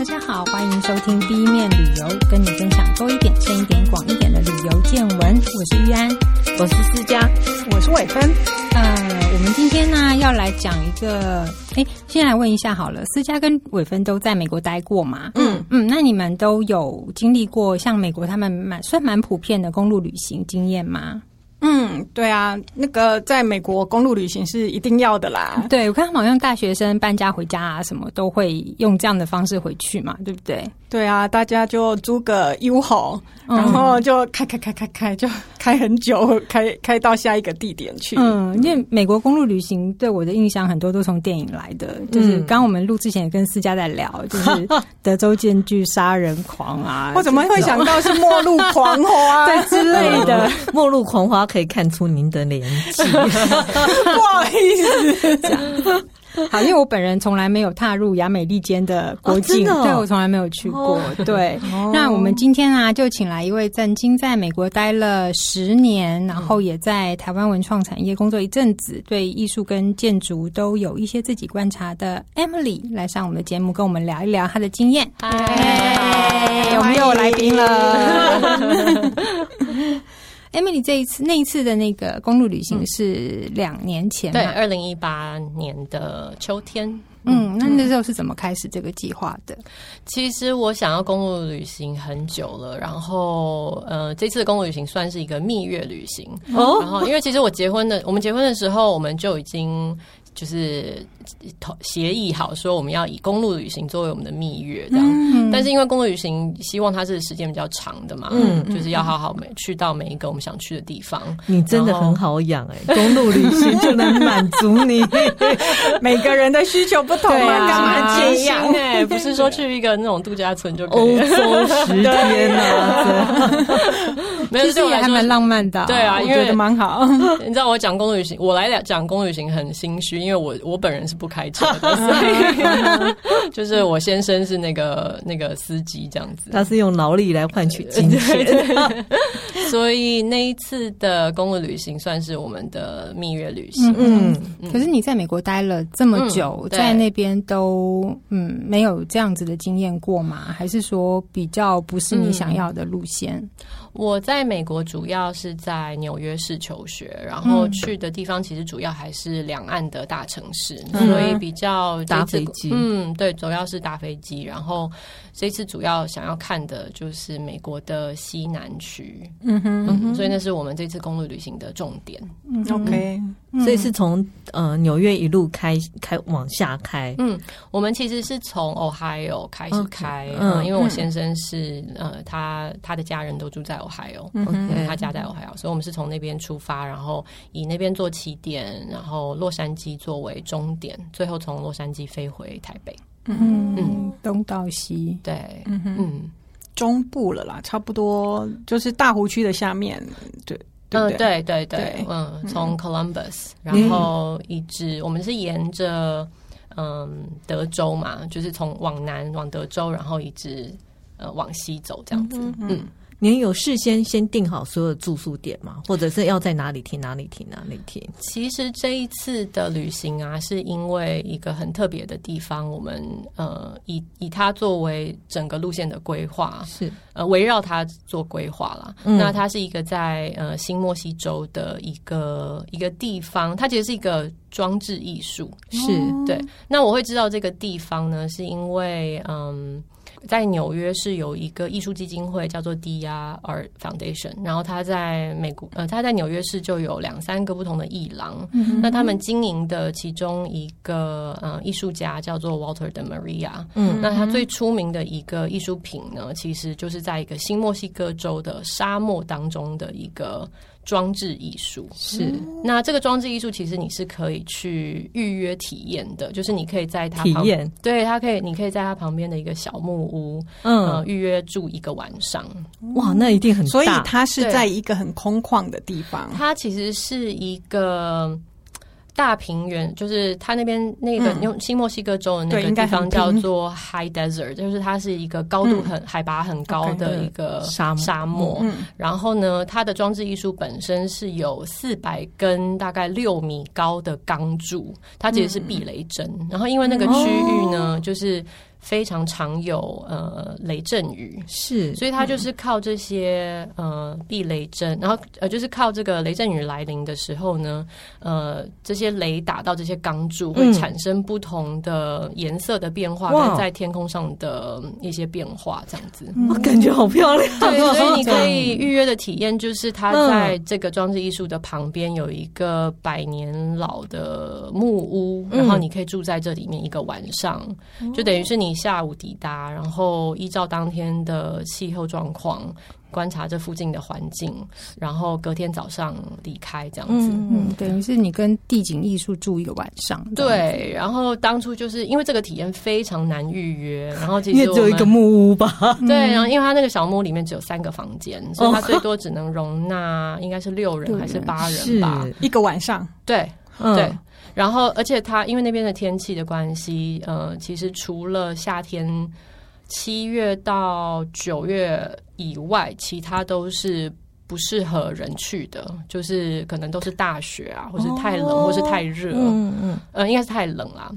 大家好，欢迎收听 B 面旅游，跟你分享多一点、深一点、广一点的旅游见闻。我是玉安，我是思佳，我是伟芬。呃，我们今天呢要来讲一个，哎，先来问一下好了，思佳跟伟芬都在美国待过吗？嗯嗯，那你们都有经历过像美国他们蛮算蛮普遍的公路旅行经验吗？嗯，对啊，那个在美国公路旅行是一定要的啦。对，我看他们好像大学生搬家回家啊，什么都会用这样的方式回去嘛，对不对？对啊，大家就租个 U-Haul，然后就开开开开开，就开很久，开开到下一个地点去。嗯，因为美国公路旅行对我的印象很多都从电影来的，就是刚刚我们录之前也跟思佳在聊，就是 德州剑锯杀人狂啊，我怎么会想到是末路狂花 对之类的？末路狂花。可以看出您的年纪，不好意思。好，因为我本人从来没有踏入亚美利坚的国境，哦哦、对，我从来没有去过。哦、对，哦、那我们今天啊，就请来一位曾经在美国待了十年，然后也在台湾文创产业工作一阵子，对艺术跟建筑都有一些自己观察的 Emily 来上我们的节目，跟我们聊一聊她的经验。嗨，我们又有来宾了。Emily 这一次那一次的那个公路旅行是两年前，对，二零一八年的秋天。嗯，那那时候是怎么开始这个计划的？其实我想要公路旅行很久了，然后呃，这次的公路旅行算是一个蜜月旅行。哦，然后因为其实我结婚的，我们结婚的时候我们就已经。就是协议好说，我们要以公路旅行作为我们的蜜月这样。嗯、但是因为公路旅行，希望它是时间比较长的嘛，嗯，就是要好好每去到每一个我们想去的地方。你真的很好养哎、欸，公路旅行就能满足你 每个人的需求不同嘛，干嘛这样哎？不是说去一个那种度假村就可以欧洲十天啊？没有，其实也还蛮浪漫的。对啊，因为觉得蛮好。你知道我讲公路旅行，我来讲公路旅行很心虚。因为我我本人是不开车的，所以 就是我先生是那个那个司机这样子，他是用劳力来换取金钱，所以那一次的公路旅行算是我们的蜜月旅行。嗯，可是你在美国待了这么久，在那边都嗯没有这样子的经验过吗？还是说比较不是你想要的路线？我在美国主要是在纽约市求学，然后去的地方其实主要还是两岸的大城市，嗯、所以比较搭飞机。嗯，对，主要是搭飞机。然后这次主要想要看的就是美国的西南区。嗯哼，嗯哼，所以那是我们这次公路旅行的重点。嗯，OK，所以是从呃纽约一路开开往下开。嗯，我们其实是从 Ohio 开始开，嗯因为我先生是呃他他的家人都住在。Ohio，嗯他家在 Ohio，所以我们是从那边出发，然后以那边做起点，然后洛杉矶作为终点，最后从洛杉矶飞回台北。嗯。嗯，东到西，对，嗯嗯，中部了啦，差不多就是大湖区的下面，对，嗯，对？对对，嗯，从 Columbus，然后一直我们是沿着嗯德州嘛，就是从往南往德州，然后一直呃往西走这样子，嗯。您有事先先定好所有的住宿点吗？或者是要在哪里停哪里停哪里停？其实这一次的旅行啊，是因为一个很特别的地方，我们呃以以它作为整个路线的规划，是呃围绕它做规划啦。嗯、那它是一个在呃新墨西州的一个一个地方，它其实是一个装置艺术，是、哦、对。那我会知道这个地方呢，是因为嗯。在纽约是有一个艺术基金会叫做 DR Art Foundation，然后他在美国，呃，他在纽约市就有两三个不同的艺廊。嗯、那他们经营的其中一个呃艺术家叫做 Walter de Maria。嗯，那他最出名的一个艺术品呢，其实就是在一个新墨西哥州的沙漠当中的一个。装置艺术。是，那这个装置艺术其实你是可以去预约体验的，就是你可以在它旁边，对，它可以，你可以在它旁边的一个小木屋，嗯，呃、预约住一个晚上。哇，那一定很大，所以它是在一个很空旷的地方，它其实是一个。大平原就是它那边那个用新墨西哥州的那个地方叫做 High Desert，就是它是一个高度很海拔很高的一个沙沙漠。然后呢，它的装置艺术本身是有四百根大概六米高的钢柱，它其实是避雷针。然后因为那个区域呢，就是。非常常有呃雷阵雨，是，所以它就是靠这些呃避雷针，然后呃就是靠这个雷阵雨来临的时候呢，呃这些雷打到这些钢柱会产生不同的颜色的变化，跟在天空上的一些变化，这样子，我感觉好漂亮。对，所以你可以预约的体验就是它在这个装置艺术的旁边有一个百年老的木屋，然后你可以住在这里面一个晚上，就等于是你下午抵达，然后依照当天的气候状况。观察这附近的环境，然后隔天早上离开，这样子。嗯，嗯，等于是你跟地景艺术住一个晚上。对，然后当初就是因为这个体验非常难预约，然后其实 因为只有一个木屋吧。对，然后因为它那个小木屋里面只有三个房间，所以它最多只能容纳应该是六人还是八人吧，一个晚上。对，对。然后而且它因为那边的天气的关系，呃，其实除了夏天。七月到九月以外，其他都是不适合人去的，就是可能都是大雪啊，或是太冷，或是太热，嗯嗯，呃，应该是太冷啦。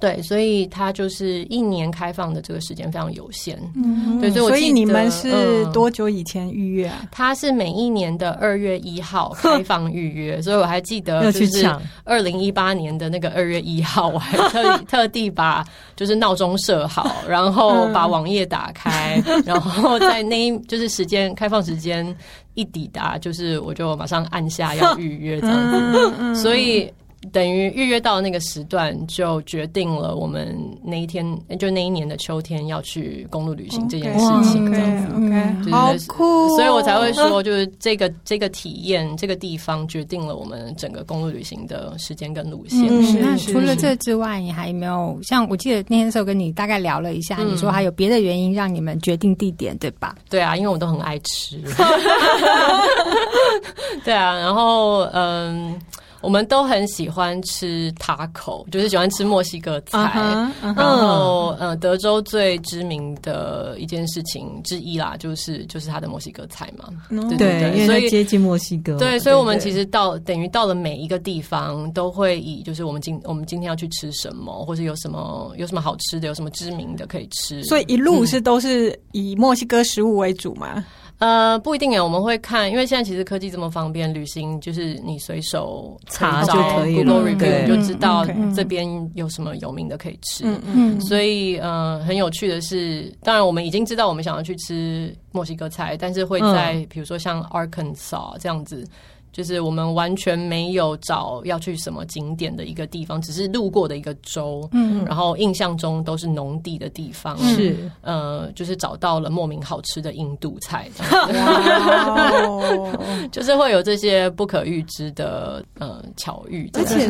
对，所以它就是一年开放的这个时间非常有限。嗯，对，所以所以你们是多久以前预约啊？它是每一年的二月一号开放预约，所以我还记得就是二零一八年的那个二月一号，我还特 特地把就是闹钟设好，然后把网页打开，然后在那一就是时间开放时间一抵达，就是我就马上按下要预约这样子，所以。等于预约到那个时段，就决定了我们那一天，就那一年的秋天要去公路旅行这件事情，这样子。Okay, okay, 好酷，所以我才会说，就是这个这个体验，这个地方决定了我们整个公路旅行的时间跟路线。嗯、是那除了这之外，你还有没有像我记得那天的时候跟你大概聊了一下，嗯、你说还有别的原因让你们决定地点，对吧？对啊，因为我都很爱吃。对啊，然后嗯。我们都很喜欢吃 taco，就是喜欢吃墨西哥菜。Uh huh, uh huh. 然后，呃，德州最知名的一件事情之一啦，就是就是它的墨西哥菜嘛。No. 对对对，所以接近墨西哥。对，所以我们其实到等于到了每一个地方，都会以就是我们今我们今天要去吃什么，或是有什么有什么好吃的，有什么知名的可以吃。所以一路是都是以墨西哥食物为主嘛。呃，不一定诶，我们会看，因为现在其实科技这么方便，旅行就是你随手查就可以，Google Review 就知道这边有什么有名的可以吃。嗯嗯。所以呃，很有趣的是，当然我们已经知道我们想要去吃墨西哥菜，但是会在、嗯、比如说像 Arkansas 这样子。就是我们完全没有找要去什么景点的一个地方，只是路过的一个州，嗯，然后印象中都是农地的地方，是。呃，就是找到了莫名好吃的印度菜，就是会有这些不可预知的呃巧遇，而且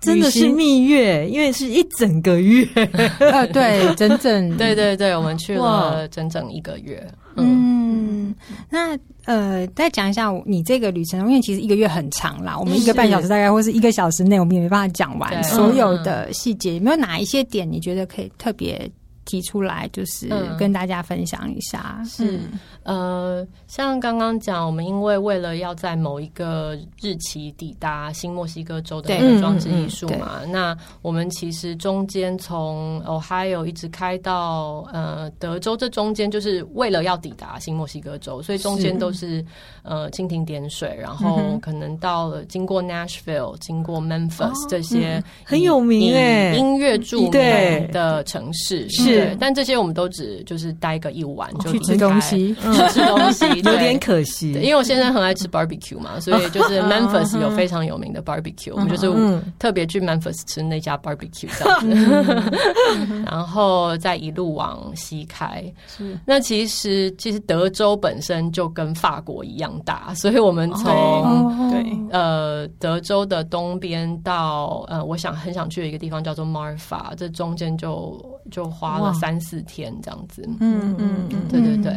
真的是蜜月，因为是一整个月，呃，对，整整。对对对，我们去了整整一个月，嗯，那。呃，再讲一下你这个旅程，因为其实一个月很长啦，我们一个半小时大概或是一个小时内，我们也没办法讲完所有的细节。有没有哪一些点你觉得可以特别提出来，就是跟大家分享一下？是。呃，像刚刚讲，我们因为为了要在某一个日期抵达新墨西哥州的那个装置艺术嘛，嗯嗯、那我们其实中间从 Ohio 一直开到呃德州，这中间就是为了要抵达新墨西哥州，所以中间都是，是。呃蜻蜓点水，然后可能到了经过 Nashville、经过 Memphis 这些、很有名诶音乐著名的城市，是，但这些我们都只就是待个一晚就去吃东西。吃东西 有点可惜，因为我现在很爱吃 barbecue 嘛，所以就是 Memphis 有非常有名的 barbecue，我们就是特别去 Memphis 吃那家 barbecue 这样子，然后再一路往西开。那其实其实德州本身就跟法国一样大，所以我们从对。呃德州的东边到呃我想很想去的一个地方叫做 Marfa，这中间就就花了三四天这样子。嗯嗯，对对对，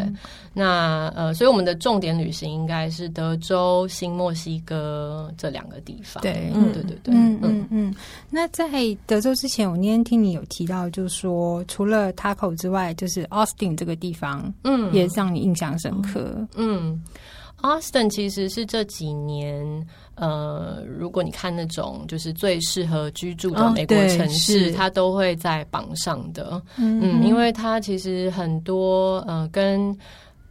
那。那呃，所以我们的重点旅行应该是德州、新墨西哥这两个地方。对，嗯，对对对，嗯嗯嗯。那在德州之前，我那天听你有提到，就是说除了 Taco 之外，就是 Austin 这个地方，嗯，也让你印象深刻。嗯。Austin 其实是这几年，呃，如果你看那种就是最适合居住的美国城市，哦、它都会在榜上的。嗯，嗯，因为它其实很多呃跟。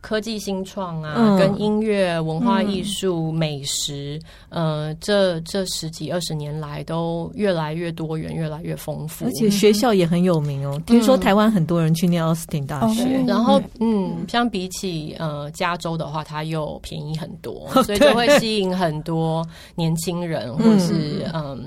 科技新创啊，嗯、跟音乐、文化艺术、嗯、美食，呃，这这十几二十年来都越来越多元，越来越丰富，而且学校也很有名哦。嗯、听说台湾很多人去念奥斯汀大学，嗯、然后嗯，相比起呃加州的话，它又便宜很多，所以就会吸引很多年轻人，或是嗯。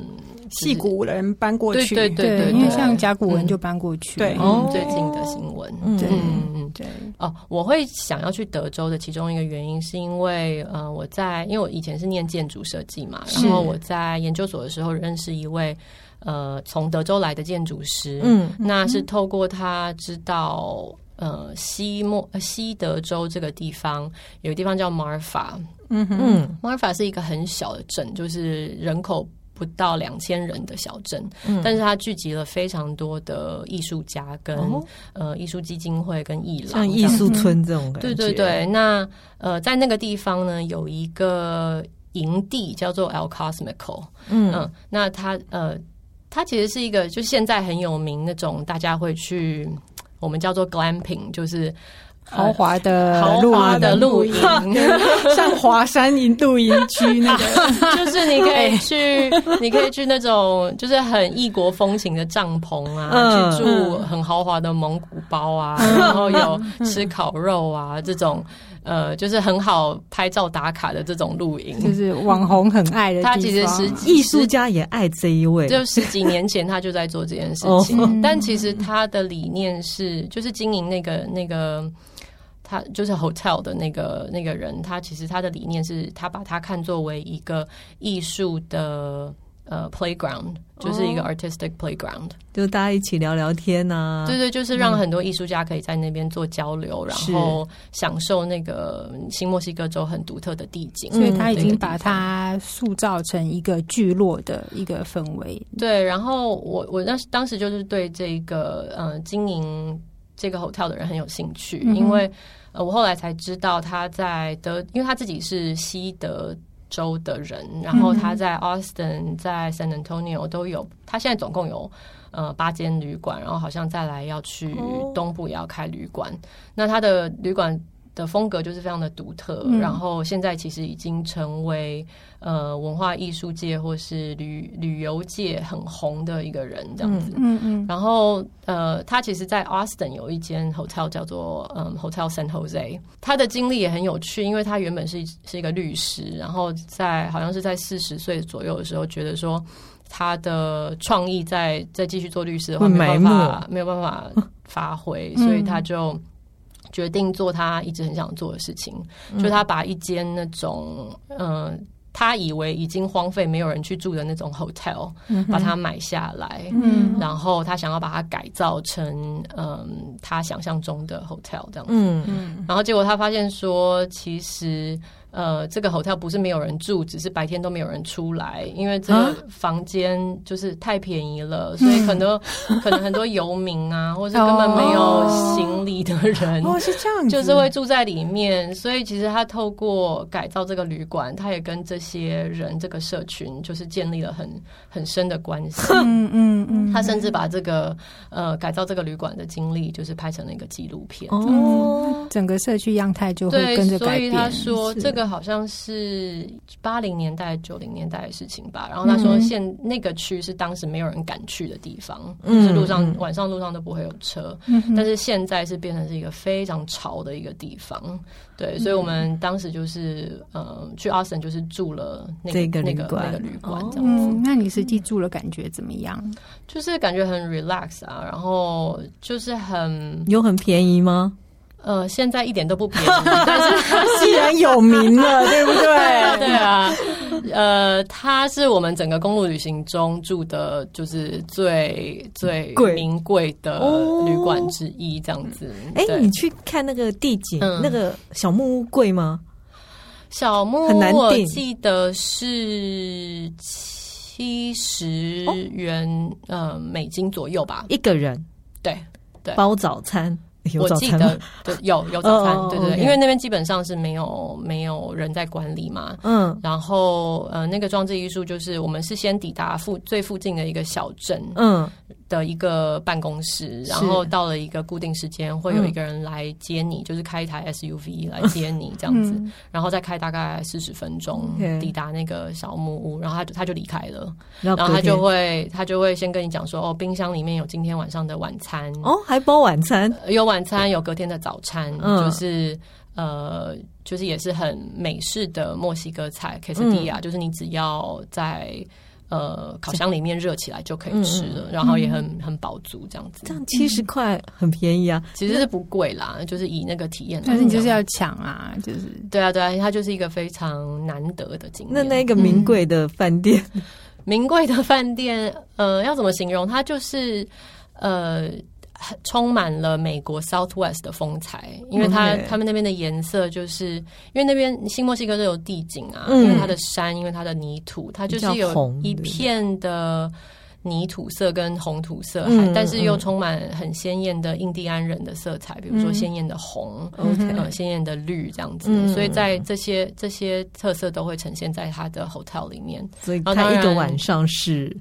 嗯矽谷人搬过去，对对对，因为像甲骨文就搬过去。对，最近的新闻，对，嗯对。哦，我会想要去德州的其中一个原因，是因为呃，我在因为我以前是念建筑设计嘛，然后我在研究所的时候认识一位呃从德州来的建筑师，嗯，那是透过他知道呃西莫西德州这个地方有个地方叫 Marfa，嗯嗯，Marfa 是一个很小的镇，就是人口。不到两千人的小镇，嗯、但是它聚集了非常多的艺术家跟、哦、呃艺术基金会跟艺廊，像艺术村这种感觉。对对对，那呃在那个地方呢，有一个营地叫做 El Cosmical，嗯，嗯，那它呃它其实是一个就现在很有名那种大家会去我们叫做 glamping，就是。豪华的豪华的露营，像华山营露营区那个，就是你可以去，你可以去那种就是很异国风情的帐篷啊，去住很豪华的蒙古包啊，然后有吃烤肉啊这种，呃，就是很好拍照打卡的这种露营，就是网红很爱的。他其实是艺术家也爱这一位，就十几年前他就在做这件事情，但其实他的理念是就是经营那个那个。他就是 hotel 的那个那个人，他其实他的理念是他把它看作为一个艺术的呃 playground，就是一个 artistic playground，就大家一起聊聊天呐、啊。对对，就是让很多艺术家可以在那边做交流，嗯、然后享受那个新墨西哥州很独特的地景。所以他已经把它塑造成一个聚落的一个氛围。对，然后我我当时当时就是对这个呃经营这个 hotel 的人很有兴趣，嗯、因为。呃，我后来才知道他在德，因为他自己是西德州的人，然后他在 Austin、在 San Antonio 都有，他现在总共有呃八间旅馆，然后好像再来要去东部也要开旅馆，那他的旅馆。的风格就是非常的独特，嗯、然后现在其实已经成为呃文化艺术界或是旅旅游界很红的一个人这样子。嗯嗯。嗯然后呃，他其实，在 Austin 有一间 hotel 叫做嗯 Hotel San Jose，他的经历也很有趣，因为他原本是是一个律师，然后在好像是在四十岁左右的时候，觉得说他的创意在再继续做律师的话，没办法没有办法发挥，嗯、所以他就。决定做他一直很想做的事情，嗯、就他把一间那种嗯、呃，他以为已经荒废、没有人去住的那种 hotel，嗯、把它买下来，嗯，然后他想要把它改造成嗯、呃，他想象中的 hotel 这样子，嗯。嗯，然后结果他发现说，其实。呃，这个 hotel 不是没有人住，只是白天都没有人出来，因为这个房间就是太便宜了，啊、所以很多、嗯、可能很多游民啊，或者根本没有行李的人，哦，是这样，就是会住在里面。所以其实他透过改造这个旅馆，他也跟这些人这个社群就是建立了很很深的关系。嗯嗯嗯，他甚至把这个呃改造这个旅馆的经历，就是拍成了一个纪录片。哦，整个社区样态就会跟着改变。所以他说这个。好像是八零年代、九零年代的事情吧。然后他说，现那个区是当时没有人敢去的地方，嗯、就是路上晚上路上都不会有车。嗯、但是现在是变成是一个非常潮的一个地方。对，所以我们当时就是呃去 Austin 就是住了那个那个那个旅馆这样子。嗯、那你实际住了感觉怎么样？就是感觉很 relax 啊，然后就是很有很便宜吗？呃，现在一点都不便宜，但是既然有名了，对不对？对啊，呃，它是我们整个公路旅行中住的，就是最最名贵的旅馆之一，这样子。哎、欸，你去看那个地景，嗯、那个小木屋贵吗？小木屋我记得是七十元，呃，美金左右吧，一个人。对对，包早餐。有早餐我记得对有有早餐，对对，因为那边基本上是没有没有人在管理嘛。嗯。然后呃，那个装置艺术就是我们是先抵达附最附近的一个小镇，嗯的一个办公室，然后到了一个固定时间，会有一个人来接你，就是开一台 SUV 来接你这样子，然后再开大概四十分钟抵达那个小木屋，然后他就他就离开了，然然后他就会他就会先跟你讲说，哦，冰箱里面有今天晚上的晚餐，哦，还包晚餐，有晚餐，有隔天的早餐，嗯。就是呃，就是也是很美式的墨西哥菜 quesadilla，、就是你只要在。呃，烤箱里面热起来就可以吃了，然后也很很饱足，这样子。这样七十块很便宜啊，其实是不贵啦，就是以那个体验来，但是你就是要抢啊，就是对啊对啊，它就是一个非常难得的经验。那那个名贵的饭店，名贵的饭店，呃，要怎么形容？它就是呃。充满了美国 Southwest 的风采，因为它.他们那边的颜色，就是因为那边新墨西哥都有地景啊，嗯因为它的山，因为它的泥土，它就是有一片的泥土色跟红土色，嗯、但是又充满很鲜艳的印第安人的色彩，比如说鲜艳的红，嗯、呃，鲜艳的绿这样子，嗯、所以在这些这些特色都会呈现在它的 hotel 里面。所以它一个晚上是。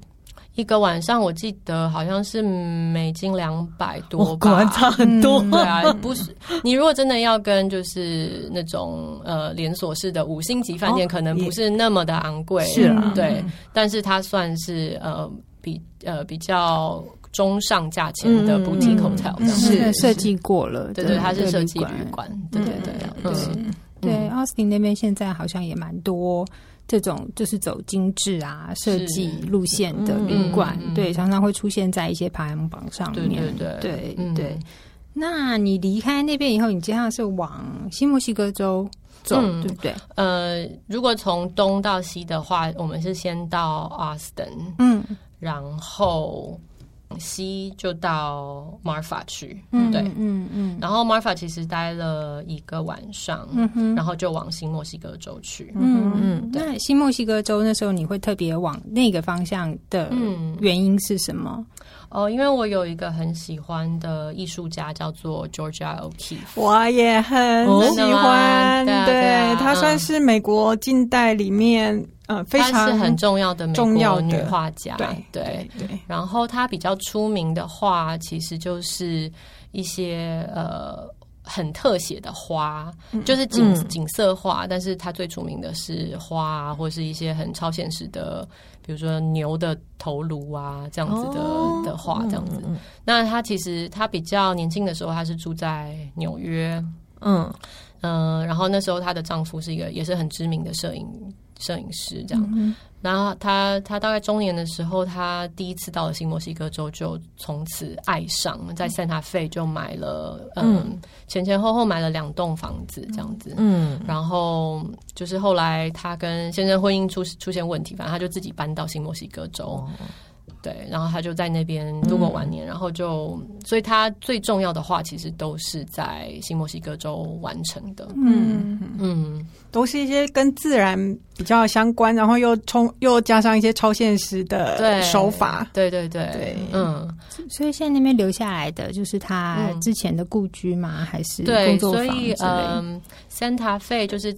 一个晚上，我记得好像是美金两百多吧，差很多。对啊，不是你如果真的要跟就是那种呃连锁式的五星级饭店，可能不是那么的昂贵，是啊，对，但是它算是呃比呃比较中上价钱的 boutique hotel，是设计过了，对对，它是设计旅馆，对对对，嗯，对，Austin 那边现在好像也蛮多。这种就是走精致啊设计路线的旅馆，对，常常会出现在一些排行榜上面。对对对，对。那你离开那边以后，你接下来是往新墨西哥州走，嗯、对不对？呃，如果从东到西的话，我们是先到 Austin，嗯，然后。西就到 Marfa 去，嗯、对，嗯嗯，然后 Marfa 其实待了一个晚上，嗯哼，然后就往新墨西哥州去，嗯嗯，那新墨西哥州那时候你会特别往那个方向的原因是什么？嗯、哦，因为我有一个很喜欢的艺术家叫做 Georgia O'Keeffe，我也很喜欢，对，她算是美国近代里面。呃，非常是很重要的美国女画家，对对对，对对，然后她比较出名的画，其实就是一些呃很特写的花，嗯、就是景、嗯、景色画。但是她最出名的是花，啊或是一些很超现实的，比如说牛的头颅啊这样子的、哦、的画，这样子。嗯、那她其实她比较年轻的时候，她是住在纽约，嗯嗯、呃，然后那时候她的丈夫是一个也是很知名的摄影。摄影师这样，嗯、然后他他大概中年的时候，他第一次到了新墨西哥州，就从此爱上，在 Santa Fe 就买了，嗯，嗯前前后后买了两栋房子这样子，嗯，然后就是后来他跟先生婚姻出出现问题，反正他就自己搬到新墨西哥州。哦对，然后他就在那边度过晚年，嗯、然后就，所以他最重要的话其实都是在新墨西哥州完成的。嗯嗯，嗯都是一些跟自然比较相关，然后又充又加上一些超现实的手法。对对对对，对嗯，所以现在那边留下来的就是他之前的故居吗？嗯、还是工作坊之类？对，所以嗯，Santa Fe 就是。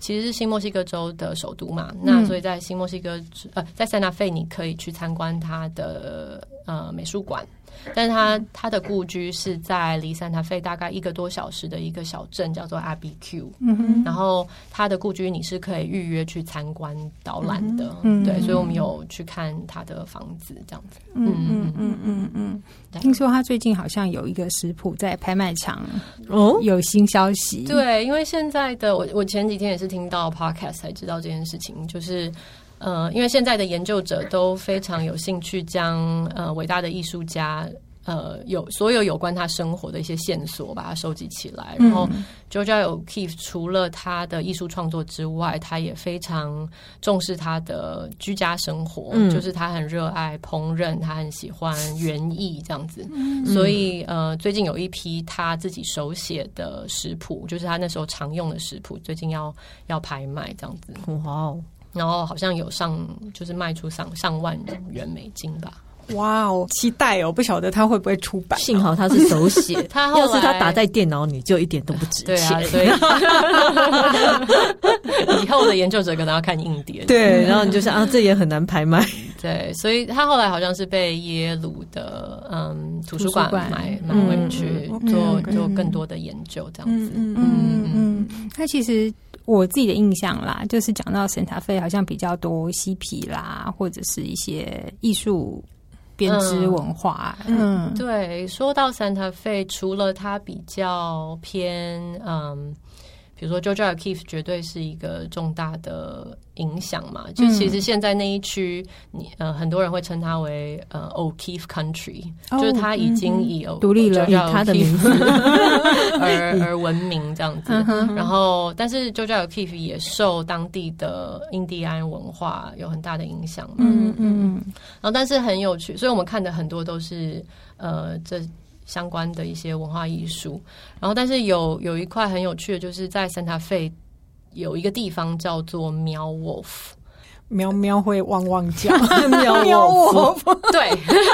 其实是新墨西哥州的首都嘛，那所以在新墨西哥呃，在塞纳费你可以去参观它的呃美术馆，但是他他的故居是在离塞纳费大概一个多小时的一个小镇，叫做 Abiquiu。嗯哼，然后他的故居你是可以预约去参观导览的，嗯、对，所以我们有去看他的房子这样子。嗯嗯嗯嗯嗯。听说他最近好像有一个食谱在拍卖场哦，有新消息。对，因为现在的我，我前几天也是听到 podcast 才知道这件事情，就是呃，因为现在的研究者都非常有兴趣将呃伟大的艺术家。呃，有所有有关他生活的一些线索，把它收集起来。然后，Georgia O'Keeffe 除了他的艺术创作之外，他也非常重视他的居家生活，嗯、就是他很热爱烹饪，他很喜欢园艺这样子。嗯、所以，呃，最近有一批他自己手写的食谱，就是他那时候常用的食谱，最近要要拍卖这样子。哇哦！然后好像有上，就是卖出上上万元美金吧。哇哦，期待哦！不晓得他会不会出版？幸好他是手写，他要是他打在电脑，里就一点都不值钱。对啊，以后的研究者可能要看硬碟。对，然后你就想啊，这也很难拍卖。对，所以他后来好像是被耶鲁的嗯图书馆买买回去做做更多的研究，这样子。嗯嗯嗯，他其实。我自己的印象啦，就是讲到审查费好像比较多嬉皮啦，或者是一些艺术编织文化。嗯，嗯对。说到圣塔菲，除了它比较偏嗯。比如说，Georgia O'Keeffe 绝对是一个重大的影响嘛。就其实现在那一区，你呃很多人会称它为呃 O'Keeffe Country，就是它已经以独立了，以它的名字 而而闻名这样子。然后，但是 Georgia O'Keeffe 也受当地的印第安文化有很大的影响嘛。嗯嗯。然后，但是很有趣，所以我们看的很多都是呃这。相关的一些文化艺术，然后但是有有一块很有趣的，就是在 Santa Fe 有一个地方叫做喵 Wolf，喵喵会汪汪叫，喵 喵 Wolf，对，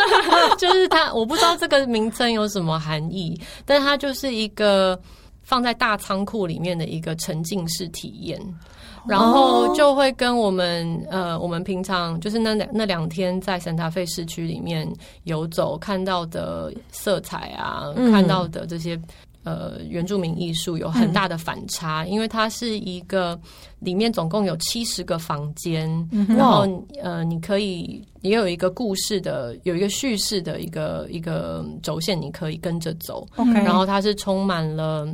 就是它，我不知道这个名称有什么含义，但是它就是一个放在大仓库里面的一个沉浸式体验。然后就会跟我们呃，我们平常就是那两那两天在圣塔菲市区里面游走看到的色彩啊，嗯、看到的这些呃原住民艺术有很大的反差，嗯、因为它是一个里面总共有七十个房间，嗯、然后呃你可以也有一个故事的，有一个叙事的一个一个轴线，你可以跟着走。Okay. 然后它是充满了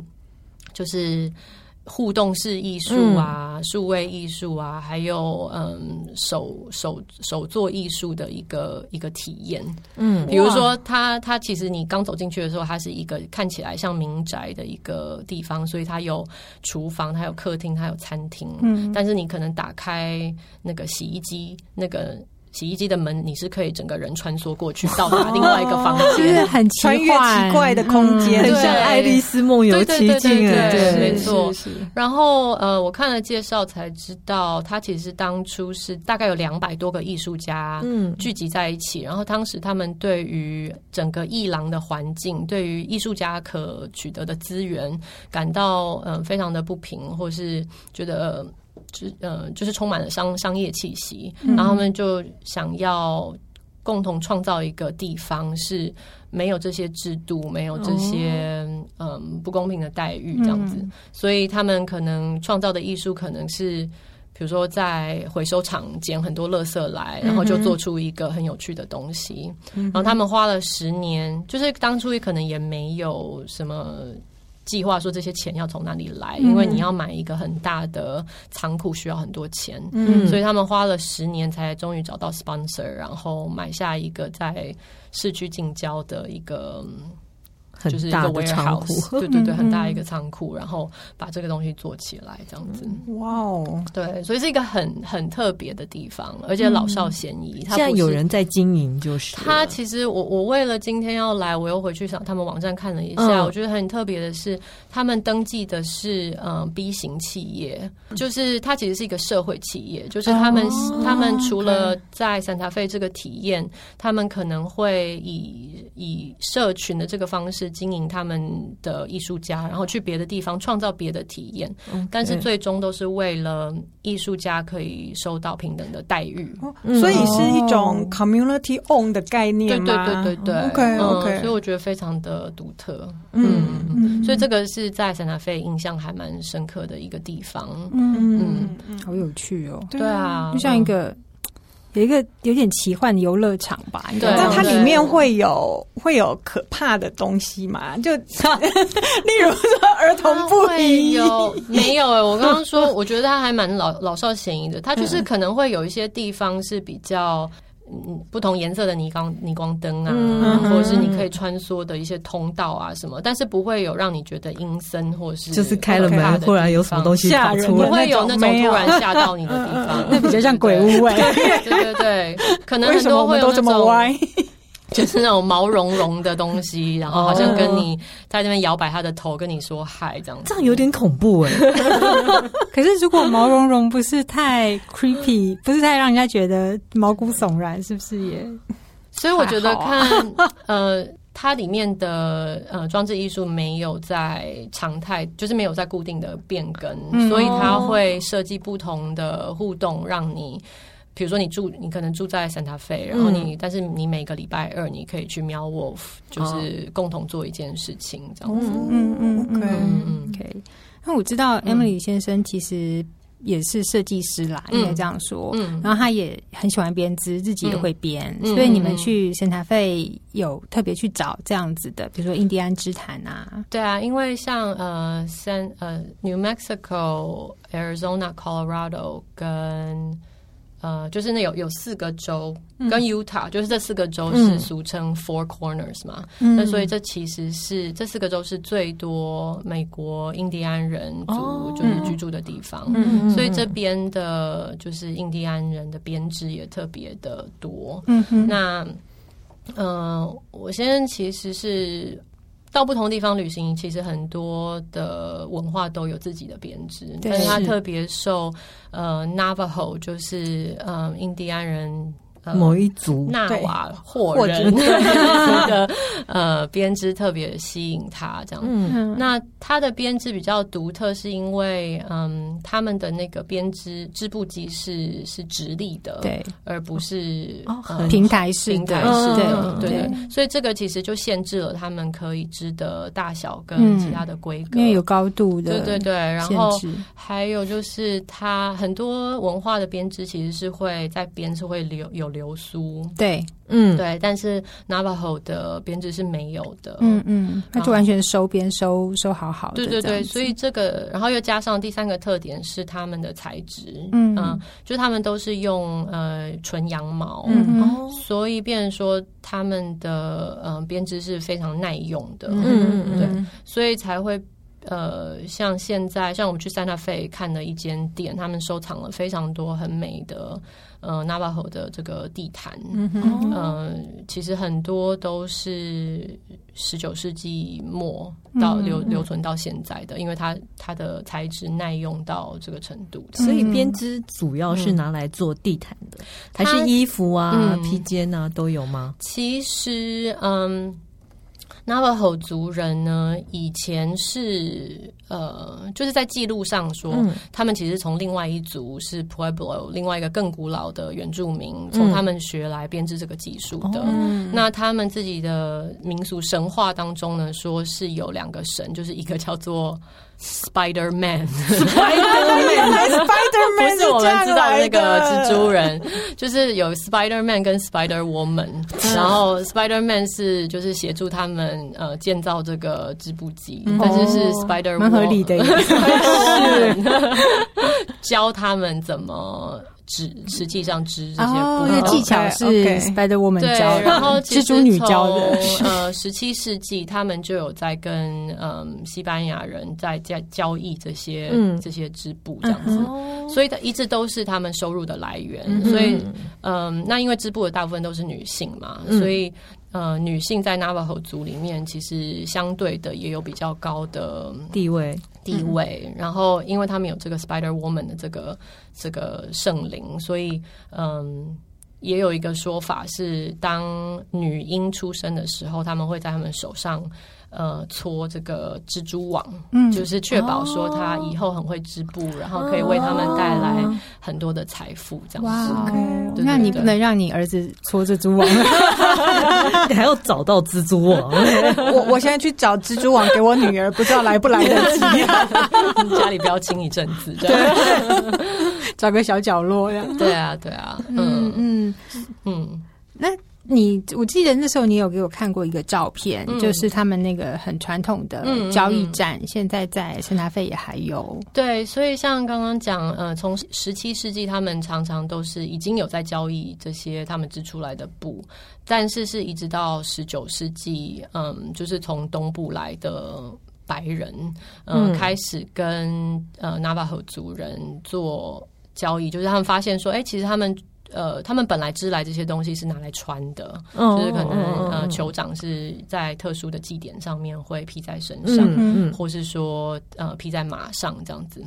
就是。互动式艺术啊，数位艺术啊，还有嗯手手手作艺术的一个一个体验。嗯，比如说它它其实你刚走进去的时候，它是一个看起来像民宅的一个地方，所以它有厨房，它有客厅，它有餐厅。嗯，但是你可能打开那个洗衣机那个。洗衣机的门，你是可以整个人穿梭过去，到达另外一个房间，就是很穿越奇怪的空间，很像爱丽丝梦游奇境。对，没错。然后呃，我看了介绍才知道，他其实当初是大概有两百多个艺术家嗯聚集在一起，然后当时他们对于整个艺廊的环境，对于艺术家可取得的资源，感到嗯、呃、非常的不平，或是觉得。就呃，就是充满了商商业气息，然后他们就想要共同创造一个地方，是没有这些制度，没有这些嗯、呃、不公平的待遇这样子，所以他们可能创造的艺术可能是，比如说在回收厂捡很多垃圾来，然后就做出一个很有趣的东西，然后他们花了十年，就是当初也可能也没有什么。计划说这些钱要从哪里来？因为你要买一个很大的仓库，需要很多钱。嗯，所以他们花了十年才终于找到 sponsor，然后买下一个在市区近郊的一个。就是一个 warehouse，对对对，很大一个仓库，然后把这个东西做起来，这样子。哇哦，对，所以是一个很很特别的地方，而且老少咸宜。现在有人在经营，就是他其实我我为了今天要来，我又回去上他们网站看了一下，我觉得很特别的是，他们登记的是嗯 B 型企业，就是它其实是一个社会企业，就是他们他们除了在 Santa Fe 这个体验，他们可能会以以社群的这个方式。经营他们的艺术家，然后去别的地方创造别的体验，Okay. 但是最终都是为了艺术家可以受到平等的待遇，哦、所以是一种 community own 的概念吗？对对对对对，OK OK，、嗯、所以我觉得非常的独特，嗯，嗯所以这个是在圣塔菲印象还蛮深刻的一个地方，嗯嗯，嗯好有趣哦，对啊，就像一个。嗯有一个有点奇幻的游乐场吧，对，但它里面会有会有可怕的东西嘛？就 例如说儿童不宜，有 没有、欸？我刚刚说，我觉得它还蛮老老少咸宜的，它就是可能会有一些地方是比较。嗯，不同颜色的霓光霓光灯啊，嗯、或者是你可以穿梭的一些通道啊什么，但是不会有让你觉得阴森，或者是就是开了门突然有什么东西吓人，不会有那种突然吓到你的地方，那比较像鬼屋 哎，对对对，可能很多会有那种。就是那种毛茸茸的东西，然后好像跟你在那边摇摆它的头，跟你说嗨，这样子，这样有点恐怖哎。可是如果毛茸茸不是太 creepy，不是太让人家觉得毛骨悚然，是不是也？所以我觉得看 呃。它里面的呃装置艺术没有在常态，就是没有在固定的变更，嗯、所以它会设计不同的互动，让你，比如说你住，你可能住在 Santa Fe，然后你，嗯、但是你每个礼拜二你可以去 Meow Wolf，就是共同做一件事情这样子。嗯嗯嗯嗯，OK。那我知道 Emily 先生其实。也是设计师啦，应该这样说。嗯，然后他也很喜欢编织，自己也会编。嗯、所以你们去圣塔费有特别去找这样子的，比如说印第安之毯啊。对啊，因为像呃，三呃，New Mexico、Arizona、Colorado 跟。呃，就是那有有四个州跟 Utah，、嗯、就是这四个州是俗称 Four Corners 嘛。嗯、那所以这其实是这四个州是最多美国印第安人族、哦、就是居住的地方。嗯、所以这边的就是印第安人的编制也特别的多。嗯哼那呃，我现在其实是。到不同地方旅行，其实很多的文化都有自己的编织，但是它特别受呃 Navajo，就是呃印第安人。某一族纳瓦霍人的 呃编织特别吸引他这样，嗯，那他的编织比较独特，是因为嗯，他们的那个编织织布机是是直立的，对，而不是平台式平台式的，对对，所以这个其实就限制了他们可以织的大小跟其他的规格，因为有高度的，对对对，然后还有就是它很多文化的编织其实是会在编是会留有。流苏对，嗯。对，但是 Navajo 的编织是没有的，嗯嗯，它就完全收边收收好好的，对对对，所以这个，然后又加上第三个特点是他们的材质，嗯。嗯，就他们都是用呃纯羊毛，嗯，所以变成说他们的呃编织是非常耐用的，嗯嗯。对，所以才会呃像现在像我们去 Santa Fe 看的一间店，他们收藏了非常多很美的。呃，Navajo 的这个地毯，嗯哼，呃，其实很多都是十九世纪末到留留存到现在的，因为它它的材质耐用到这个程度，所以编织主要是拿来做地毯的，还是衣服啊、披肩啊都有吗？其实，嗯。Navajo 族人呢，以前是呃，就是在记录上说，嗯、他们其实从另外一族是 Pueblo，另外一个更古老的原住民，从他们学来编织这个技术的。嗯、那他们自己的民俗神话当中呢，说是有两个神，就是一个叫做。Spider Man，Spider Man，Spider Man 不是我们知道那个蜘蛛人，就是有 Spider Man 跟 Spider Woman，然后 Spider Man 是就是协助他们呃建造这个织布机，但是是 Spider Woman 蛮合理的，是教他们怎么。织实际上织这些布的技巧是 Spider Woman 教，然后蜘蛛女教的。呃，十七世纪他们就有在跟嗯西班牙人在在交易这些这些织布这样子，所以一直都是他们收入的来源。所以嗯，那因为织布的大部分都是女性嘛，所以呃，女性在 Navajo 族里面其实相对的也有比较高的地位。地位，然后因为他们有这个 Spider Woman 的这个这个圣灵，所以嗯，也有一个说法是，当女婴出生的时候，他们会在他们手上。呃，搓这个蜘蛛网，嗯，就是确保说他以后很会织布，然后可以为他们带来很多的财富，这样子。哇，那你不能让你儿子搓蜘蛛网，你还要找到蜘蛛网。我我现在去找蜘蛛网给我女儿，不知道来不来得及。家里不要清一阵子，对，找个小角落呀。对啊，对啊，嗯嗯嗯，那。你我记得那时候你有给我看过一个照片，嗯、就是他们那个很传统的交易站，现在在圣达菲也还有。对，所以像刚刚讲，呃，从十七世纪他们常常都是已经有在交易这些他们织出来的布，但是是一直到十九世纪，嗯，就是从东部来的白人，呃、嗯，开始跟呃纳瓦霍族人做交易，就是他们发现说，哎、欸，其实他们。呃，他们本来织来这些东西是拿来穿的，哦、就是可能、哦、呃，酋长是在特殊的祭典上面会披在身上，嗯嗯、或是说呃，披在马上这样子。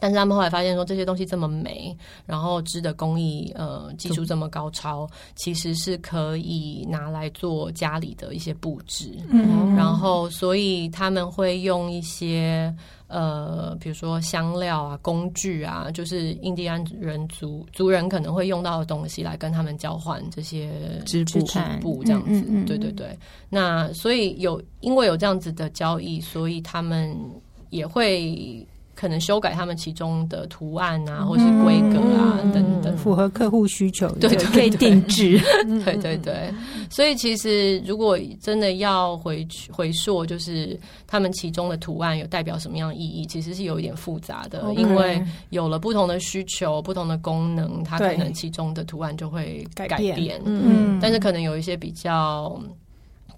但是他们后来发现说，这些东西这么美，然后织的工艺呃技术这么高超，其实是可以拿来做家里的一些布置。嗯，然后所以他们会用一些呃，比如说香料啊、工具啊，就是印第安人族族人可能会用到的东西来跟他们交换这些织布织布这样子。嗯嗯嗯、对对对。那所以有因为有这样子的交易，所以他们也会。可能修改他们其中的图案啊，或是规格啊、嗯、等等，符合客户需求，对，就可以定制。对对对，所以其实如果真的要回去回溯，就是他们其中的图案有代表什么样的意义，其实是有一点复杂的，Okay. 因为有了不同的需求、不同的功能，它可能其中的图案就会改变。改变嗯，但是可能有一些比较。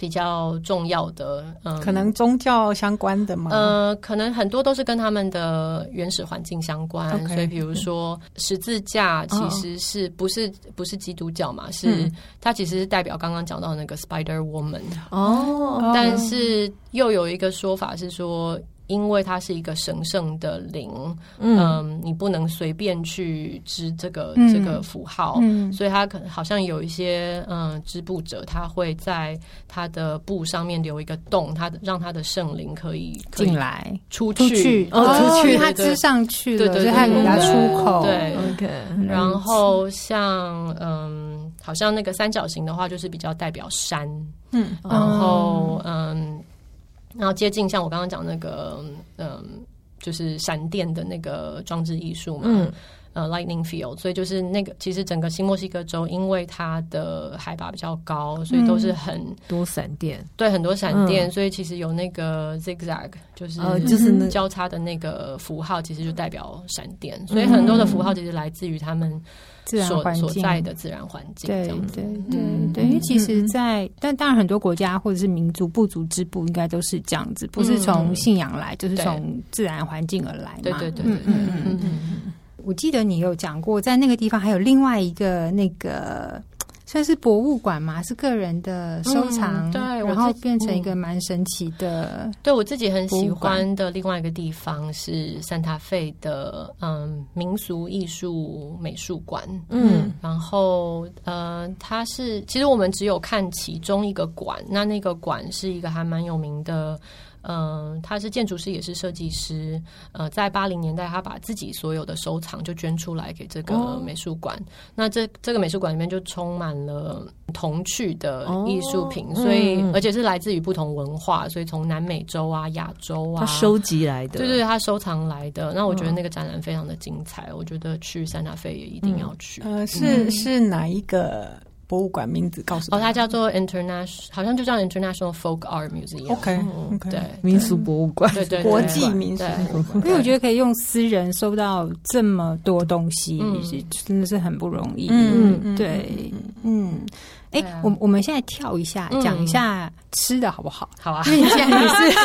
比较重要的，嗯，可能宗教相关的吗？呃，可能很多都是跟他们的原始环境相关。Okay, 所以，比如说十字架，其实是不是、哦、不是基督教嘛？是、嗯、它其实是代表刚刚讲到那个 Spider Woman 哦，但是又有一个说法是说。因为它是一个神圣的灵，嗯，嗯，你不能随便去织这个、嗯、这个符号，嗯，所以它可能好像有一些嗯织布者，他会在他的布上面留一个洞，他让他的圣灵可以进来、出去、哦，出去，他织上去了，对对，他给他出口，对，OK。然后像嗯，好像那个三角形的话，就是比较代表山，嗯，然后嗯。然后接近像我刚刚讲那个，嗯，就是闪电的那个装置艺术嘛，呃，lightning field，所以就是那个，其实整个新墨西哥州因为它的海拔比较高，所以都是很多闪电，对，很多闪电，嗯，所以其实有那个 zigzag，就是就是交叉的那个符号，其实就代表闪电，所以很多的符号其实来自于他们。自然环境所在的自然环境，对对。对对，因为其实在，在但当然很多国家或者是民族部族之部应该都是这样子，不是从信仰来，就是从自然环境而来嘛。对对对对，嗯嗯嗯。我记得你有讲过，在那个地方还有另外一个那个。算是博物馆嘛，是个人的收藏，嗯、对，然后变成一个蛮神奇的。对我自己很喜欢的另外一个地方是三塔费的嗯民俗艺术美术馆，嗯，然后呃，它是其实我们只有看其中一个馆，那那个馆是一个还蛮有名的。嗯，他是建筑师，也是设计师。呃，在八零年代，他把自己所有的收藏就捐出来给这个美术馆。哦、那这这个美术馆里面就充满了童趣的艺术品，哦、所以、嗯、而且是来自于不同文化，所以从南美洲啊、亚洲啊，他收集来的，对对，他收藏来的。那我觉得那个展览非常的精彩，哦、我觉得去三塔费也一定要去。嗯、呃，是是哪一个？博物馆名字告诉我，哦，它叫做 International，好像就叫 International Folk Art Museum。OK，OK，对，民俗博物馆，对对，国际民俗博物馆。因为我觉得可以用私人收到这么多东西，是真的是很不容易。嗯，对，嗯，哎，我我们现在跳一下，讲一下吃的好不好？好啊，因为你现在你是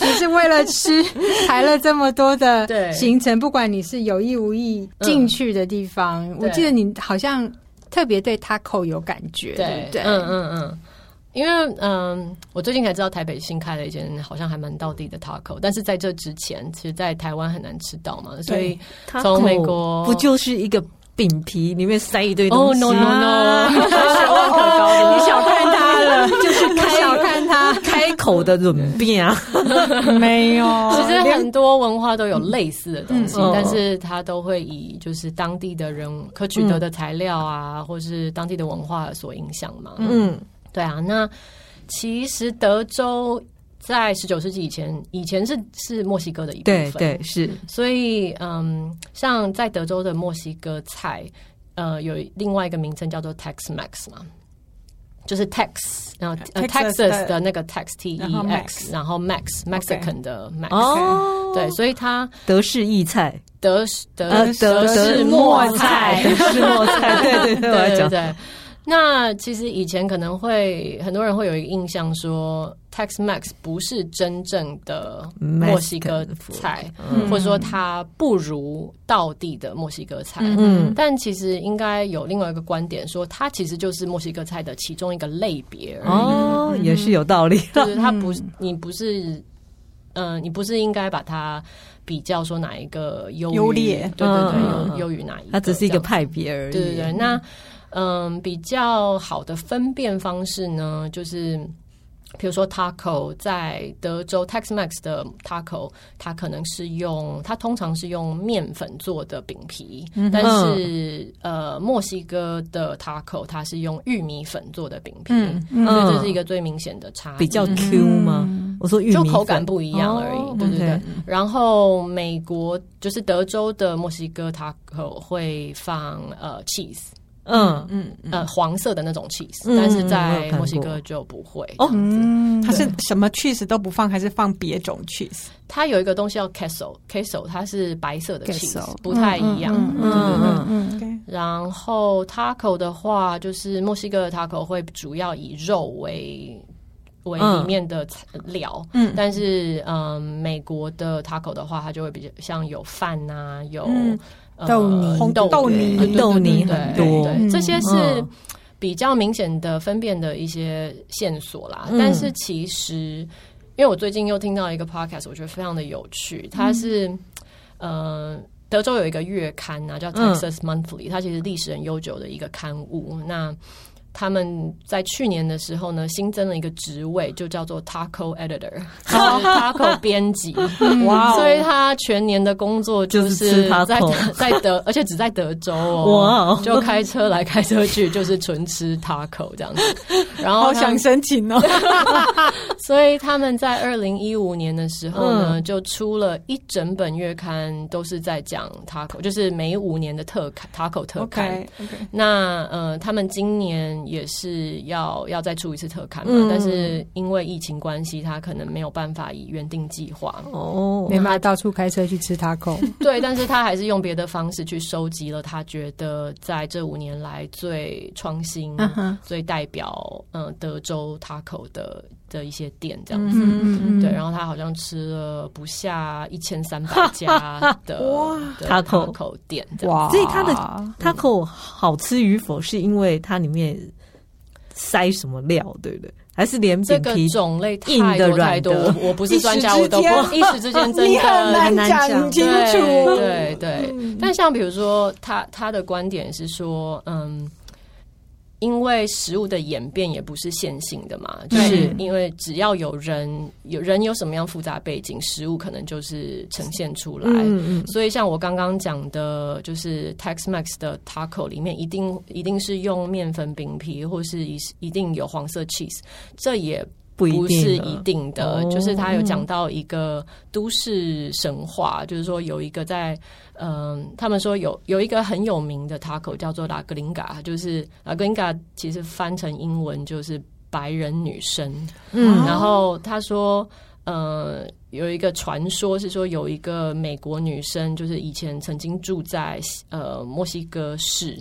你是为了吃排了这么多的行程，不管你是有意无意进去的地方，我记得你好像。特别对 taco 有感觉，对，对不对？嗯嗯嗯，因为嗯，我最近才知道台北新开了一间好像还蛮到地的 taco，但是在这之前，其实，在台湾很难吃到嘛，所以从美国不就是一个饼皮里面塞一堆东西？哦、oh, no no no，你小看它了，就是开小看它开口的润变啊，没有。其实很多文化都有类似的东西，嗯、但是它都会以就是当地的人可取得的材料啊，嗯、或是当地的文化所影响嘛。嗯，对啊。那其实德州。在十九世纪以前，以前是是墨西哥的一部分，对对是。所以，嗯，像在德州的墨西哥菜，呃，有另外一个名称叫做 Tex-Mex 嘛，就是 Tex，然后 Texas 的那个 Tex T E X，然后 Max Mexican 的 Max，哦，对，所以他德式意菜，德德德式墨菜，德式墨菜，对对对，我要讲。对。那其实以前可能会很多人会有一个印象说，Tex Max 不是真正的墨西哥菜，或者说它不如道地的墨西哥菜。嗯，但其实应该有另外一个观点说，它其实就是墨西哥菜的其中一个类别。哦，也是有道理。就是它不，你不是，嗯、呃，你不是应该把它。比较说哪一个优优劣，对对对，优优于哪一个？它只是一个派别而已。对对对，那嗯，比较好的分辨方式呢，就是。比如说，taco 在德州 Tex-Mex 的 taco，它可能是用它通常是用面粉做的饼皮，嗯、但是呃，墨西哥的 taco 它是用玉米粉做的饼皮，嗯、所以这是一个最明显的差异。比较 Q 吗？嗯、我说玉米口感不一样而已，哦、对对对。然后美国就是德州的墨西哥 taco 会放呃 cheese。嗯嗯呃，黄色的那种 cheese，但是在墨西哥就不会哦。它是什么 cheese 都不放，还是放别种 cheese？它有一个东西叫 queso，queso 它是白色的 cheese，不太一样。嗯嗯嗯。然后 taco 的话，就是墨西哥的 taco 会主要以肉为为里面的料。嗯。但是嗯，美国的 taco 的话，它就会比较像有饭呐，有。豆泥、红豆豆泥、豆泥很多，对，这些是比较明显的分辨的一些线索啦。但是其实，因为我最近又听到一个 podcast，我觉得非常的有趣。它是呃，德州有一个月刊啊，叫 Texas Monthly，它其实历史很悠久的一个刊物。那他们在去年的时候呢，新增了一个职位，就叫做 Taco Editor，就是 Taco 编辑。哇！所以他全年的工作就是在在德，而且只在德州哦。哇！就开车来开车去，就是纯吃 Taco 这样子。然后好想申请哦。所以他们在二零一五年的时候呢，就出了一整本月刊，都是在讲 Taco，就是每五年的特刊 Taco 特刊。Okay, okay. 那呃，他们今年。也是要要再出一次特刊嘛，嗯、但是因为疫情关系，他可能没有办法以原定计划。哦，没办法。到处开车去吃 taco。对，但是他还是用别的方式去收集了他觉得在这五年来最创新、最代表嗯德州 taco 的的一些店这样子。嗯嗯嗯对，然后他好像吃了不下一千三百家的 taco 店哇，所以他的 taco 好吃与否是因为它里面。塞什么料，对不对？还是连饼皮种类太多太多？我不是专家，我都不 一时之间真的 很难讲清楚。对对，但像比如说，他他的观点是说，嗯。因为食物的演变也不是线性的嘛，就是因为只要有人有人有什么样复杂背景，食物可能就是呈现出来。嗯嗯。所以像我刚刚讲的，就是 Tex-Mex 的 taco 里面一定一定是用面粉饼皮，或是一一定有黄色 cheese，这也。不是一定的，就是他有讲到一个都市神话，就是说有一个在嗯，他们说有有一个很有名的 taco 叫做 La Gringa，就是 La Gringa 其实翻成英文就是白人女生，嗯，然后他说。呃，有一个传说是说，有一个美国女生，就是以前曾经住在呃墨西哥市，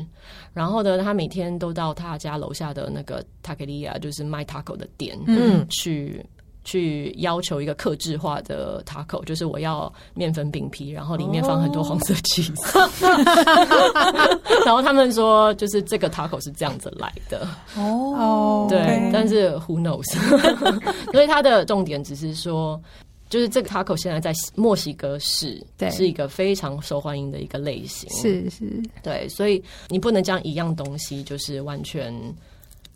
然后呢，她每天都到她家楼下的那个 taqueria，就是卖 taco 的店，嗯，去。去要求一个克制化的 taco，就是我要面粉饼皮，然后里面放很多黄色 cheese。然后他们说，就是这个 taco 是这样子来的。哦，对，Okay. 但是 who knows？所以它的重点只是说，就是这个 taco 现在在墨西哥市对是一个非常受欢迎的一个类型。是是，对，所以你不能将一样东西就是完全。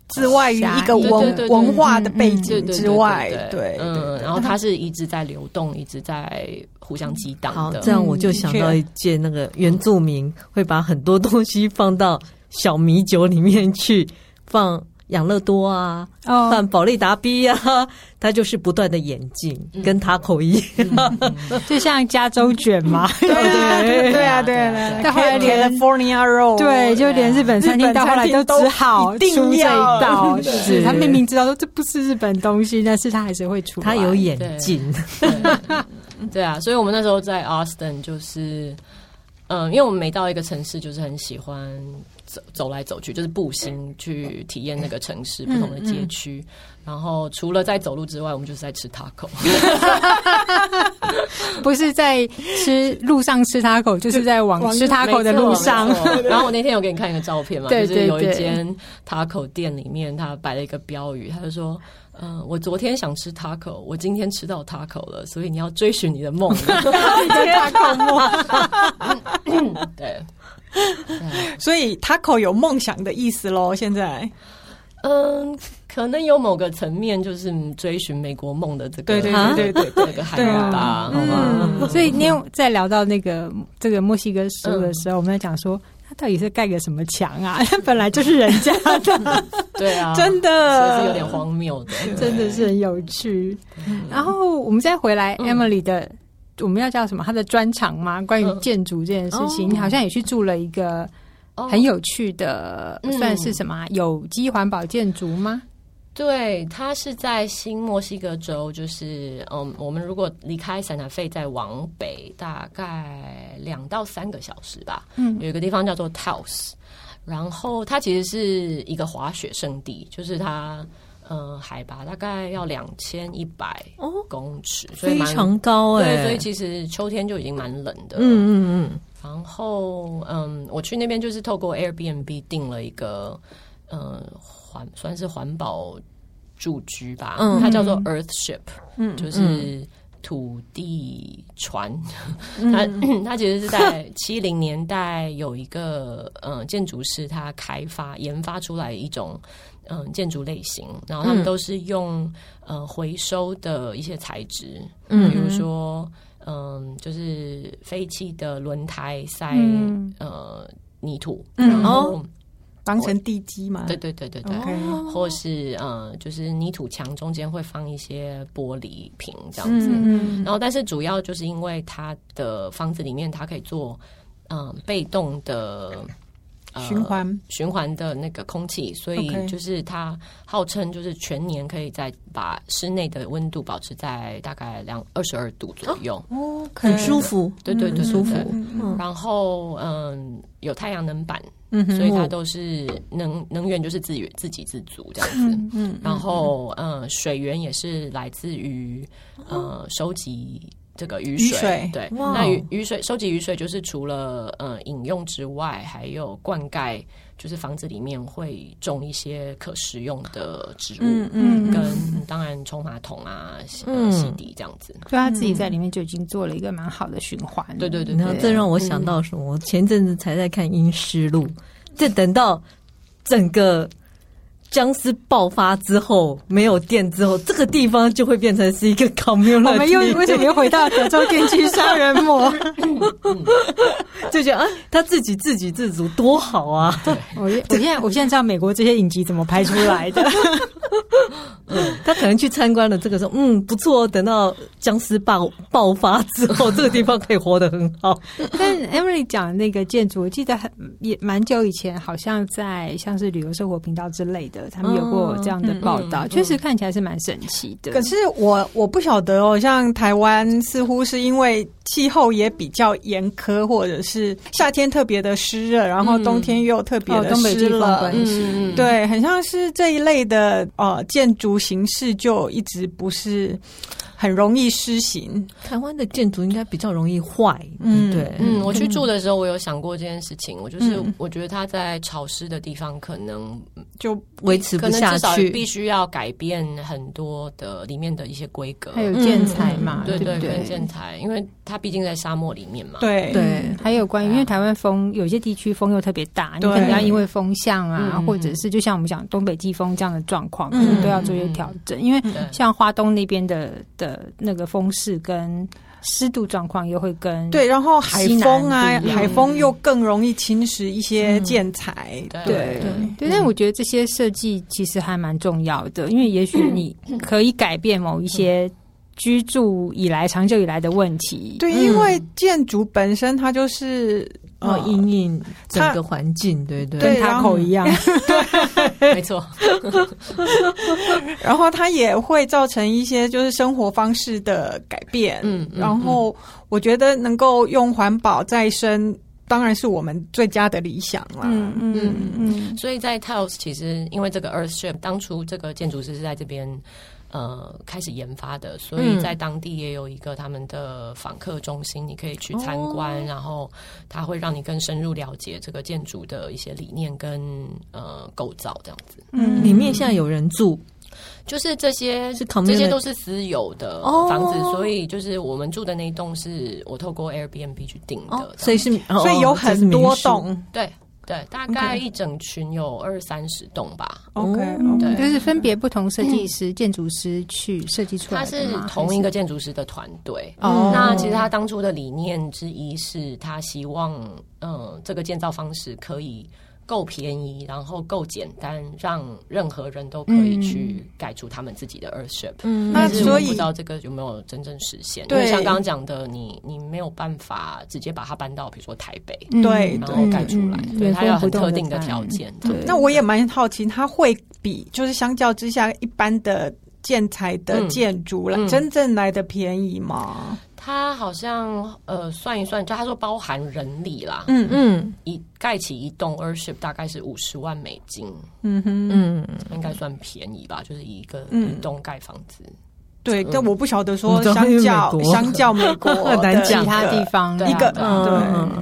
之外于一个文文化的背景之外，对，嗯，然后它是一直在流动，一直在互相激荡的。这样我就想到一件，那个原住民会把很多东西放到小米酒里面去放。养乐多啊，放保利达 B 啊，它就是不断的演进，跟塔口一样，就像加州卷嘛。对对。对啊对啊，到后来连 California Roll，对，就连日本餐厅到后来都只好出这一道。是。他明明知道说这不是日本东西，但是他还是会出。他有演进，对啊，所以我们那时候在 Austin 就是，嗯，因为我们每到一个城市，就是很喜欢。走走来走去，就是步行去体验那个城市不同的街区。然后除了在走路之外，我们就是在吃 taco，不是在吃路上吃 taco，就是在往吃 taco 的路上。然后我那天有给你看一个照片嘛，就是有一间 taco 店里面，他摆了一个标语，他就说：“嗯、呃，我昨天想吃 taco，我今天吃到 taco 了，所以你要追寻你的梦，你的 taco 梦。”对，所以 taco 有梦想的意思喽。现在，嗯。可能有某个层面，就是追寻美国梦的这个，对对对对对，这个海洋吧，好吗？所以，你在聊到那个这个墨西哥食物的时候，我们在讲说，他到底是盖个什么墙啊？本来就是人家的，对啊，真的，是有点荒谬的，真的是很有趣。然后，我们再回来，Emily 的，我们要叫什么？他的专长吗？关于建筑这件事情，你好像也去住了一个很有趣的，算是什么有机环保建筑吗？对，它是在新墨西哥州，就是嗯，我们如果离开圣塔费再往北，大概两到三个小时吧。嗯，有一个地方叫做 Taos，然后它其实是一个滑雪胜地，就是它嗯海拔大概要两千一百公尺，所以非常高哎、欸。对，所以其实秋天就已经蛮冷的。嗯嗯嗯。然后嗯，我去那边就是透过 Airbnb 订了一个嗯。环算是环保住居吧，嗯、它叫做 Earthship，嗯，就是土地船。嗯、它 它其实是在七零年代有一个嗯建筑师，他开发研发出来一种嗯建筑类型，然后他们都是用呃回收的一些材质，嗯，比如说嗯就是废弃的轮胎塞、嗯、呃泥土，然后。当成地基嘛？对对对对对，Okay. 或是呃，就是泥土墙中间会放一些玻璃瓶这样子。嗯、然后，但是主要就是因为它的房子里面它可以做嗯、呃、被动的、呃、循环。循环的那个空气，所以就是它号称就是全年可以在把室内的温度保持在大概两二十二度左右，哦，很舒服。对对对，舒服。然后嗯，有太阳能板。嗯，所以它都是能能源就是自给自给自足这样子，嗯，嗯然后嗯，水源也是来自于呃收集这个雨水，雨水对，那雨雨水收集雨水就是除了呃饮用之外，还有灌溉。就是房子里面会种一些可食用的植物，嗯嗯，跟当然冲马桶啊、洗洗涤这样子，所以他自己在里面就已经做了一个蛮好的循环。对对对，然后这让我想到什么？我前阵子才在看《阴尸路》，这等到整个。僵尸爆发之后，没有电之后，这个地方就会变成是一个 community。我们又为什么又回到德州电锯杀人魔？就觉得啊，他自己自给自足多好啊！对，我我现在我现在知道美国这些影集怎么拍出来的。嗯，他可能去参观了这个时候，嗯，不错。等到僵尸爆爆发之后，这个地方可以活得很好。但 Emily 讲的那个建筑，我记得很也蛮久以前，好像在像是旅游生活频道之类的。他们有过这样的报道，确实看起来是蛮神奇的。可是我我不晓得哦，像台湾似乎是因为气候也比较严苛，或者是夏天特别的湿热，然后冬天又特别的湿冷，嗯，对，很像是这一类的呃建筑形式就一直不是。很容易施行，台湾的建筑应该比较容易坏，嗯，对，嗯，我去住的时候，我有想过这件事情，我就是我觉得它在潮湿的地方可能就维持不下去，必须要改变很多的里面的一些规格，还有建材嘛，对对对，建材，因为它毕竟在沙漠里面嘛，对。对，还有关于因为台湾风有些地区风又特别大，你可能要因为风向啊，或者是就像我们讲东北季风这样的状况，可能都要做一些调整，因为像花东那边的的。呃，那个风势跟湿度状况又会跟对，然后海风啊，海风又更容易侵蚀一些建材，对对对。但我觉得这些设计其实还蛮重要的，因为也许你可以改变某一些居住以来长久以来的问题。对，因为建筑本身它就是。哦，阴影整个环境，对对，跟他口一样，对，没错。然后它也会造成一些就是生活方式的改变，嗯，然后我觉得能够用环保再生当然是我们最佳的理想了。嗯嗯嗯。所以在 Tiles 其实因为这个 Earthship 当初这个建筑师是在这边。呃，开始研发的，所以在当地也有一个他们的访客中心，你可以去参观，哦、然后它会让你更深入了解这个建筑的一些理念跟呃构造这样子。嗯，里面现在有人住，就是这些是这些都是私有的房子，哦、所以就是我们住的那一栋是我透过 Airbnb 去订的，哦、所以是所以有很多栋。对。对，大概一整群有二三十栋吧。OK，对，就是分别不同设计师、建筑师去设计出来的。他是同一个建筑师的团队。哦，那其实他当初的理念之一是他希望，嗯，这个建造方式可以。够便宜，然后够简单，让任何人都可以去盖出他们自己的 Earthship。嗯，但是我不知道这个有没有真正实现。对，因为像刚刚讲的，你你没有办法直接把它搬到比如说台北，对，然后盖出来，对，它要很特定的条件。对，那我也蛮好奇，它会比就是相较之下一般的建材的建筑来真正来的便宜吗？他好像呃算一算，就他说包含人力啦，嗯嗯，一盖起一栋 Earthship 大概是五十万美金，嗯哼。嗯，应该算便宜吧，就是一个一栋盖房子。对，但我不晓得说相较相较美国 的其他地方一个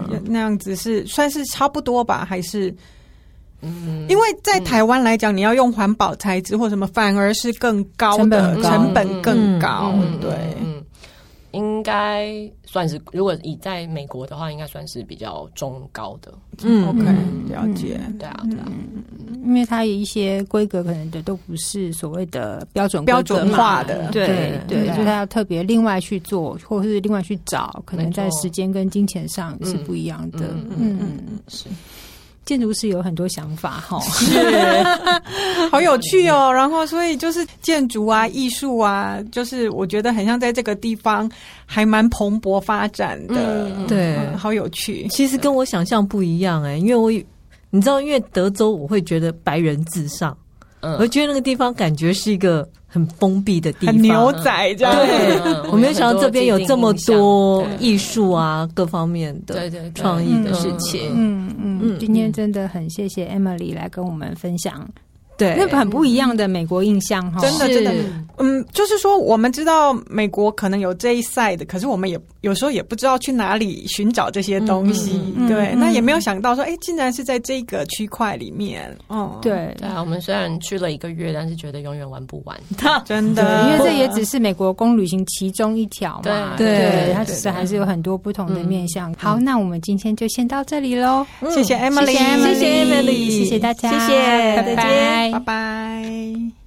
对那样子是算是差不多吧，还是？嗯，因为在台湾来讲，你要用环保材质或什么，反而是更高的成本更高，对。应该算是，如果以在美国的话，应该算是比较中高的。嗯，OK，了解。对啊，对啊，因为它有一些规格，可能的都不是所谓的标准标准化的。对对，所以它要特别另外去做，或者是另外去找，可能在时间跟金钱上是不一样的。嗯嗯，是。建筑师有很多想法哈，是，好有趣哦。然后，所以就是建筑啊、艺术啊，就是我觉得很像在这个地方还蛮蓬勃发展的。对，好有趣。其实跟我想象不一样哎，因为我你知道，因为德州我会觉得白人至上，嗯，我觉得那个地方感觉是一个很封闭的地方，牛仔这样。对，我没有想到这边有这么多艺术啊，各方面的对对创意的事情。嗯。嗯，今天真的很谢谢 Emily 来跟我们分享。对，那个很不一样的美国印象哈，真的真的，嗯，就是说我们知道美国可能有这一 side，可是我们也有时候也不知道去哪里寻找这些东西，对，那也没有想到说，哎，竟然是在这个区块里面，哦，对，对啊，我们虽然去了一个月，但是觉得永远玩不完，真的，因为这也只是美国公旅行其中一条嘛，对，它其实还是有很多不同的面向。好，那我们今天就先到这里喽，谢谢 Emily，谢谢 Emily，谢谢大家，谢谢，拜拜。拜拜。